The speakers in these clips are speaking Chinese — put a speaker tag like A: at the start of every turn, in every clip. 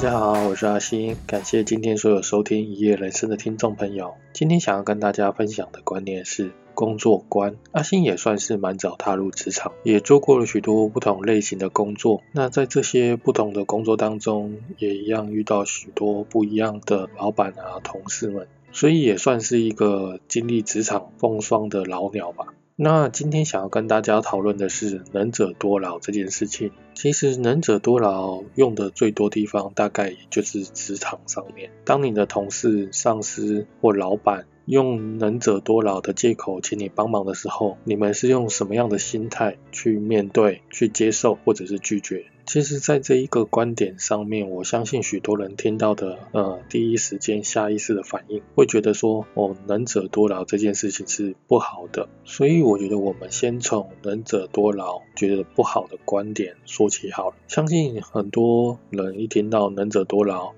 A: 大家好，我是阿星，感谢今天所有收听一夜人生的听众朋友。今天想要跟大家分享的观念是工作观。阿星也算是蛮早踏入职场，也做过了许多不同类型的工作。那在这些不同的工作当中，也一样遇到许多不一样的老板啊、同事们，所以也算是一个经历职场风霜的老鸟吧。那今天想要跟大家讨论的是能者多劳这件事情。其实能者多劳用的最多地方，大概也就是职场上面。当你的同事、上司或老板用能者多劳的借口请你帮忙的时候，你们是用什么样的心态去面对、去接受或者是拒绝？其实，在这一个观点上面，我相信许多人听到的，呃，第一时间下意识的反应，会觉得说，哦，能者多劳这件事情是不好的。所以，我觉得我们先从能者多劳觉得不好的观点说起好了。相信很多人一听到能者多劳，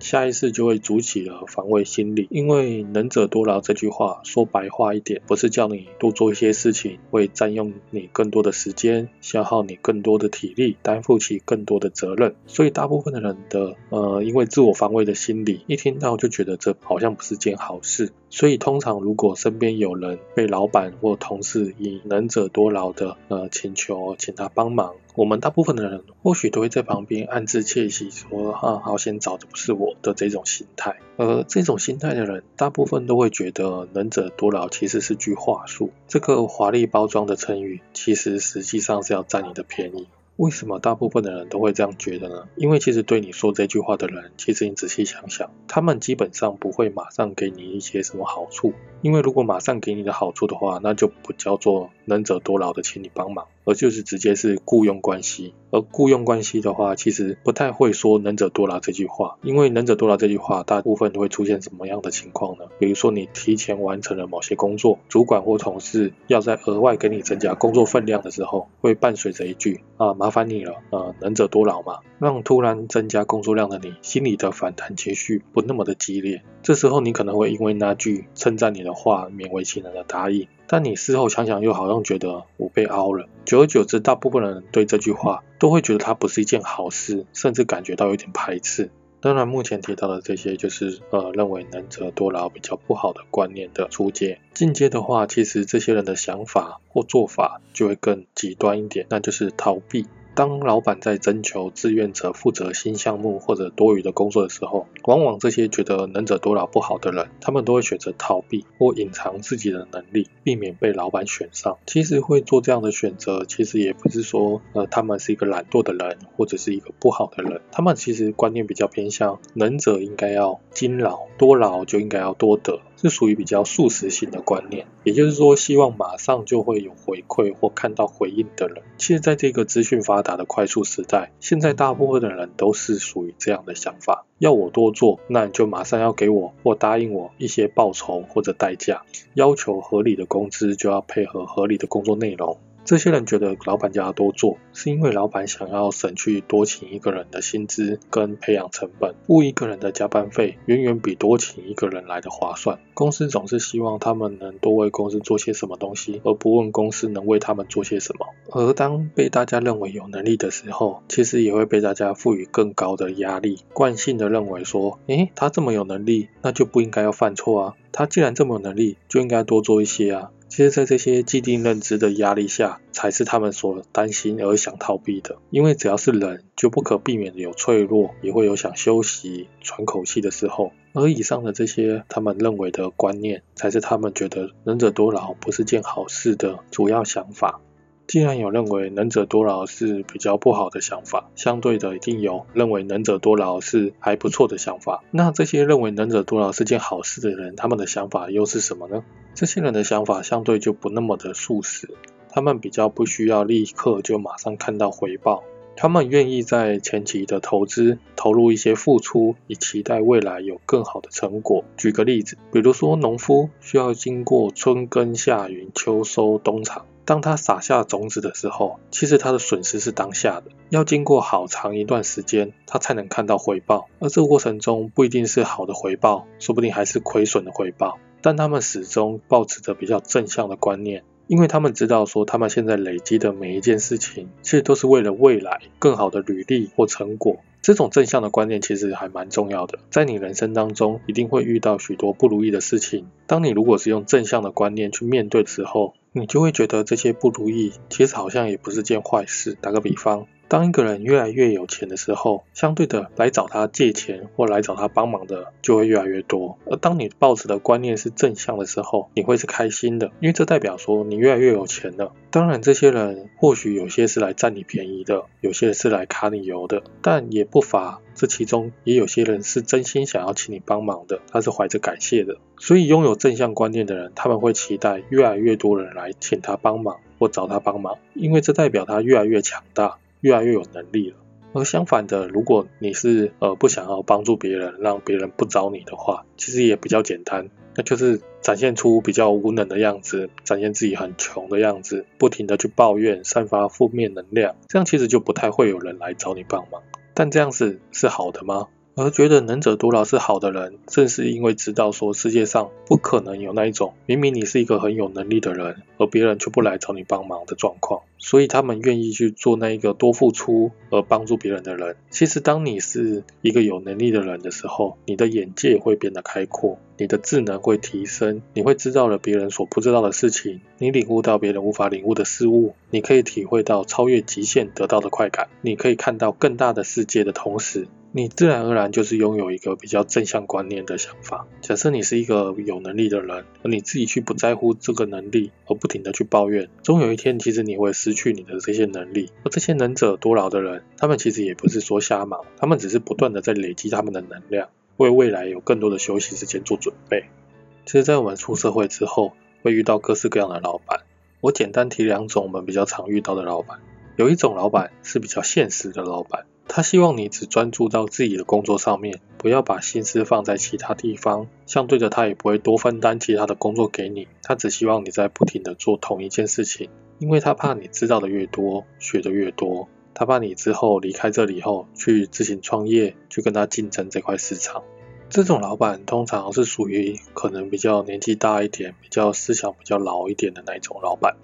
A: 下意识就会筑起了防卫心理，因为能者多劳这句话说白话一点，不是叫你多做一些事情，会占用你更多的时间，消耗你更多的体力，担负起。起更多的责任，所以大部分的人的呃，因为自我防卫的心理，一听到就觉得这好像不是件好事。所以通常如果身边有人被老板或同事以能者多劳的呃请求请他帮忙，我们大部分的人或许都会在旁边暗自窃喜，说啊好险找的不是我的这种心态。而这种心态的人，大部分都会觉得能者多劳其实是句话术，这个华丽包装的成语，其实实际上是要占你的便宜。为什么大部分的人都会这样觉得呢？因为其实对你说这句话的人，其实你仔细想想，他们基本上不会马上给你一些什么好处。因为如果马上给你的好处的话，那就不叫做能者多劳的请你帮忙，而就是直接是雇佣关系。而雇佣关系的话，其实不太会说能者多劳这句话，因为能者多劳这句话，大部分都会出现什么样的情况呢？比如说你提前完成了某些工作，主管或同事要在额外给你增加工作分量的时候，会伴随着一句啊麻烦你了，呃能者多劳嘛，让突然增加工作量的你心里的反弹情绪不那么的激烈。这时候你可能会因为那句称赞你的话勉为其难的答应，但你事后想想又好像觉得我被凹了。久而久之，大部分人对这句话都会觉得它不是一件好事，甚至感觉到有点排斥。当然，目前提到的这些就是呃认为能者多劳比较不好的观念的初阶。进阶的话，其实这些人的想法或做法就会更极端一点，那就是逃避。当老板在征求志愿者负责新项目或者多余的工作的时候，往往这些觉得能者多劳不好的人，他们都会选择逃避或隐藏自己的能力，避免被老板选上。其实会做这样的选择，其实也不是说呃他们是一个懒惰的人或者是一个不好的人，他们其实观念比较偏向能者应该要精劳，多劳就应该要多得。是属于比较速食型的观念，也就是说，希望马上就会有回馈或看到回应的人。其实，在这个资讯发达的快速时代，现在大部分的人都是属于这样的想法：要我多做，那你就马上要给我或答应我一些报酬或者代价，要求合理的工资，就要配合合理的工作内容。这些人觉得老板叫他多做，是因为老板想要省去多请一个人的薪资跟培养成本，付一个人的加班费远远比多请一个人来的划算。公司总是希望他们能多为公司做些什么东西，而不问公司能为他们做些什么。而当被大家认为有能力的时候，其实也会被大家赋予更高的压力，惯性的认为说，诶，他这么有能力，那就不应该要犯错啊。他既然这么有能力，就应该多做一些啊。其实，在这些既定认知的压力下，才是他们所担心而想逃避的。因为只要是人，就不可避免的有脆弱，也会有想休息、喘口气的时候。而以上的这些他们认为的观念，才是他们觉得能者多劳不是件好事的主要想法。既然有认为能者多劳是比较不好的想法，相对的一定有认为能者多劳是还不错的想法。那这些认为能者多劳是件好事的人，他们的想法又是什么呢？这些人的想法相对就不那么的速食，他们比较不需要立刻就马上看到回报，他们愿意在前期的投资投入一些付出，以期待未来有更好的成果。举个例子，比如说农夫需要经过春耕夏耘秋收冬藏。当他撒下种子的时候，其实他的损失是当下的，要经过好长一段时间，他才能看到回报。而这个过程中不一定是好的回报，说不定还是亏损的回报。但他们始终保持着比较正向的观念，因为他们知道说，他们现在累积的每一件事情，其实都是为了未来更好的履历或成果。这种正向的观念其实还蛮重要的，在你人生当中一定会遇到许多不如意的事情。当你如果是用正向的观念去面对的时候，你就会觉得这些不如意其实好像也不是件坏事。打个比方。当一个人越来越有钱的时候，相对的来找他借钱或来找他帮忙的就会越来越多。而当你抱持的观念是正向的时候，你会是开心的，因为这代表说你越来越有钱了。当然，这些人或许有些是来占你便宜的，有些是来卡你油的，但也不乏这其中也有些人是真心想要请你帮忙的，他是怀着感谢的。所以，拥有正向观念的人，他们会期待越来越多人来请他帮忙或找他帮忙，因为这代表他越来越强大。越来越有能力了，而相反的，如果你是呃不想要帮助别人，让别人不找你的话，其实也比较简单，那就是展现出比较无能的样子，展现自己很穷的样子，不停的去抱怨，散发负面能量，这样其实就不太会有人来找你帮忙。但这样子是好的吗？而觉得能者多劳是好的人，正是因为知道说世界上不可能有那一种明明你是一个很有能力的人，而别人却不来找你帮忙的状况，所以他们愿意去做那一个多付出而帮助别人的人。其实当你是一个有能力的人的时候，你的眼界会变得开阔，你的智能会提升，你会知道了别人所不知道的事情，你领悟到别人无法领悟的事物，你可以体会到超越极限得到的快感，你可以看到更大的世界的同时。你自然而然就是拥有一个比较正向观念的想法。假设你是一个有能力的人，而你自己去不在乎这个能力，而不停的去抱怨，终有一天，其实你会失去你的这些能力。而这些能者多劳的人，他们其实也不是说瞎忙，他们只是不断的在累积他们的能量，为未来有更多的休息时间做准备。其实，在我们出社会之后，会遇到各式各样的老板。我简单提两种我们比较常遇到的老板。有一种老板是比较现实的老板。他希望你只专注到自己的工作上面，不要把心思放在其他地方。相对的，他也不会多分担其他的工作给你。他只希望你在不停的做同一件事情，因为他怕你知道的越多，学的越多。他怕你之后离开这里后去自行创业，去跟他竞争这块市场。这种老板通常是属于可能比较年纪大一点、比较思想比较老一点的那一种老板。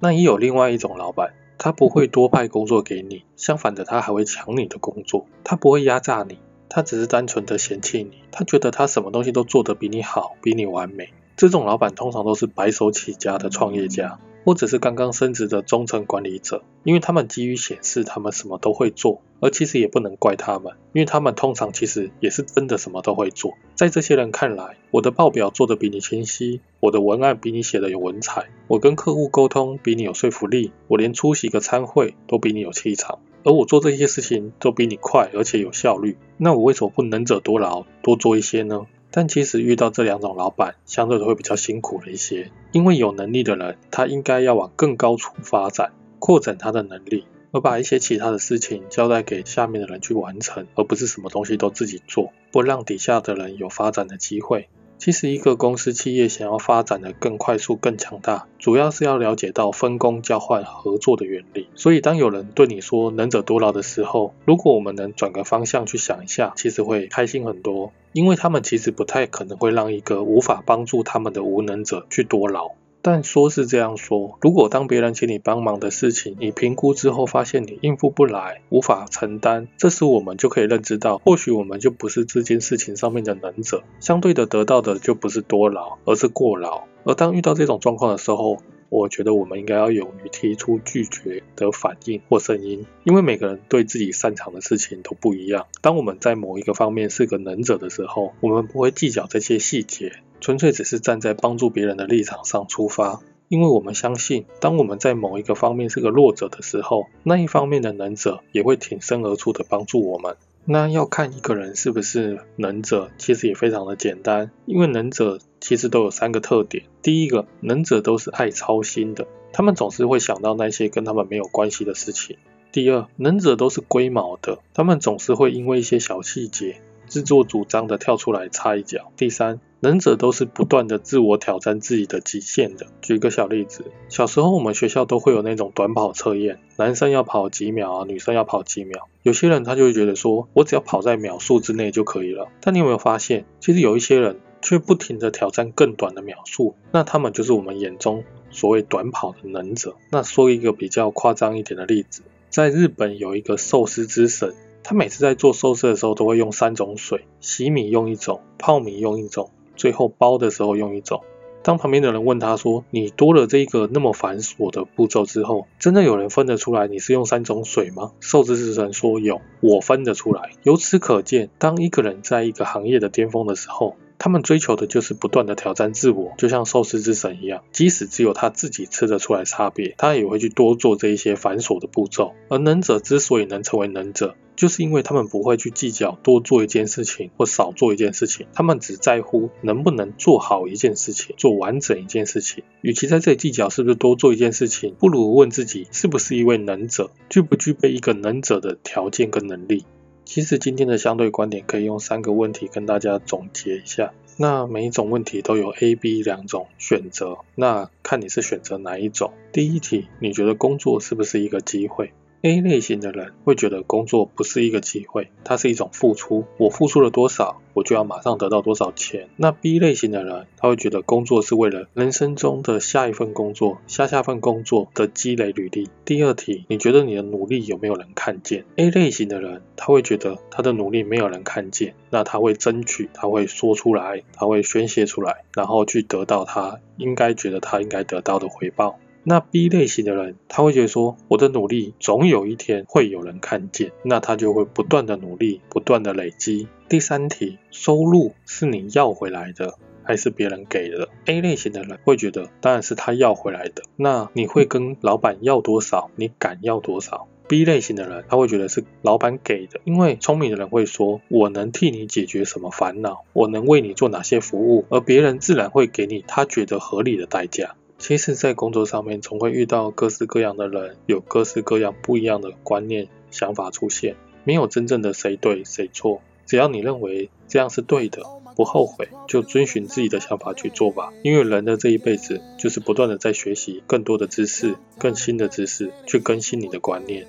A: 那也有另外一种老板。他不会多派工作给你，相反的，他还会抢你的工作。他不会压榨你，他只是单纯的嫌弃你。他觉得他什么东西都做得比你好，比你完美。这种老板通常都是白手起家的创业家。或者是刚刚升职的中层管理者，因为他们急于显示他们什么都会做，而其实也不能怪他们，因为他们通常其实也是真的什么都会做。在这些人看来，我的报表做得比你清晰，我的文案比你写的有文采，我跟客户沟通比你有说服力，我连出席个参会都比你有气场，而我做这些事情都比你快而且有效率，那我为什么不能者多劳，多做一些呢？但其实遇到这两种老板，相对的会比较辛苦了一些，因为有能力的人，他应该要往更高处发展，扩展他的能力，而把一些其他的事情交代给下面的人去完成，而不是什么东西都自己做，不让底下的人有发展的机会。其实一个公司企业想要发展的更快速、更强大，主要是要了解到分工、交换、合作的原理。所以当有人对你说能者多劳的时候，如果我们能转个方向去想一下，其实会开心很多。因为他们其实不太可能会让一个无法帮助他们的无能者去多劳。但说是这样说，如果当别人请你帮忙的事情，你评估之后发现你应付不来，无法承担，这时我们就可以认知到，或许我们就不是这件事情上面的能者，相对的得到的就不是多劳，而是过劳。而当遇到这种状况的时候，我觉得我们应该要勇于提出拒绝的反应或声音，因为每个人对自己擅长的事情都不一样。当我们在某一个方面是个能者的时候，我们不会计较这些细节。纯粹只是站在帮助别人的立场上出发，因为我们相信，当我们在某一个方面是个弱者的时候，那一方面的能者也会挺身而出的帮助我们。那要看一个人是不是能者，其实也非常的简单，因为能者其实都有三个特点。第一个，能者都是爱操心的，他们总是会想到那些跟他们没有关系的事情。第二，能者都是龟毛的，他们总是会因为一些小细节。自作主张的跳出来插一脚。第三，能者都是不断的自我挑战自己的极限的。举个小例子，小时候我们学校都会有那种短跑测验，男生要跑几秒啊，女生要跑几秒。有些人他就会觉得说，我只要跑在秒数之内就可以了。但你有没有发现，其实有一些人却不停的挑战更短的秒数，那他们就是我们眼中所谓短跑的能者。那说一个比较夸张一点的例子，在日本有一个寿司之神。他每次在做寿司的时候都会用三种水，洗米用一种，泡米用一种，最后包的时候用一种。当旁边的人问他说：“你多了这个那么繁琐的步骤之后，真的有人分得出来你是用三种水吗？”寿司之神说：“有，我分得出来。”由此可见，当一个人在一个行业的巅峰的时候，他们追求的就是不断的挑战自我，就像寿司之神一样，即使只有他自己吃得出来差别，他也会去多做这一些繁琐的步骤。而能者之所以能成为能者，就是因为他们不会去计较多做一件事情或少做一件事情，他们只在乎能不能做好一件事情，做完整一件事情。与其在这里计较是不是多做一件事情，不如问自己是不是一位能者，具不具备一个能者的条件跟能力。其实今天的相对观点可以用三个问题跟大家总结一下。那每一种问题都有 A、B 两种选择，那看你是选择哪一种。第一题，你觉得工作是不是一个机会？A 类型的人会觉得工作不是一个机会，它是一种付出。我付出了多少，我就要马上得到多少钱。那 B 类型的人，他会觉得工作是为了人生中的下一份工作、下下份工作的积累履历。第二题，你觉得你的努力有没有人看见？A 类型的人，他会觉得他的努力没有人看见，那他会争取，他会说出来，他会宣泄出来，然后去得到他应该觉得他应该得到的回报。那 B 类型的人，他会觉得说，我的努力总有一天会有人看见，那他就会不断的努力，不断的累积。第三题，收入是你要回来的，还是别人给的？A 类型的人会觉得，当然是他要回来的。那你会跟老板要多少？你敢要多少？B 类型的人，他会觉得是老板给的，因为聪明的人会说，我能替你解决什么烦恼，我能为你做哪些服务，而别人自然会给你他觉得合理的代价。其实，在工作上面，总会遇到各式各样的人，有各式各样不一样的观念、想法出现。没有真正的谁对谁错，只要你认为这样是对的，不后悔，就遵循自己的想法去做吧。因为人的这一辈子，就是不断的在学习更多的知识、更新的知识，去更新你的观念。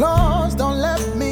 B: don't let me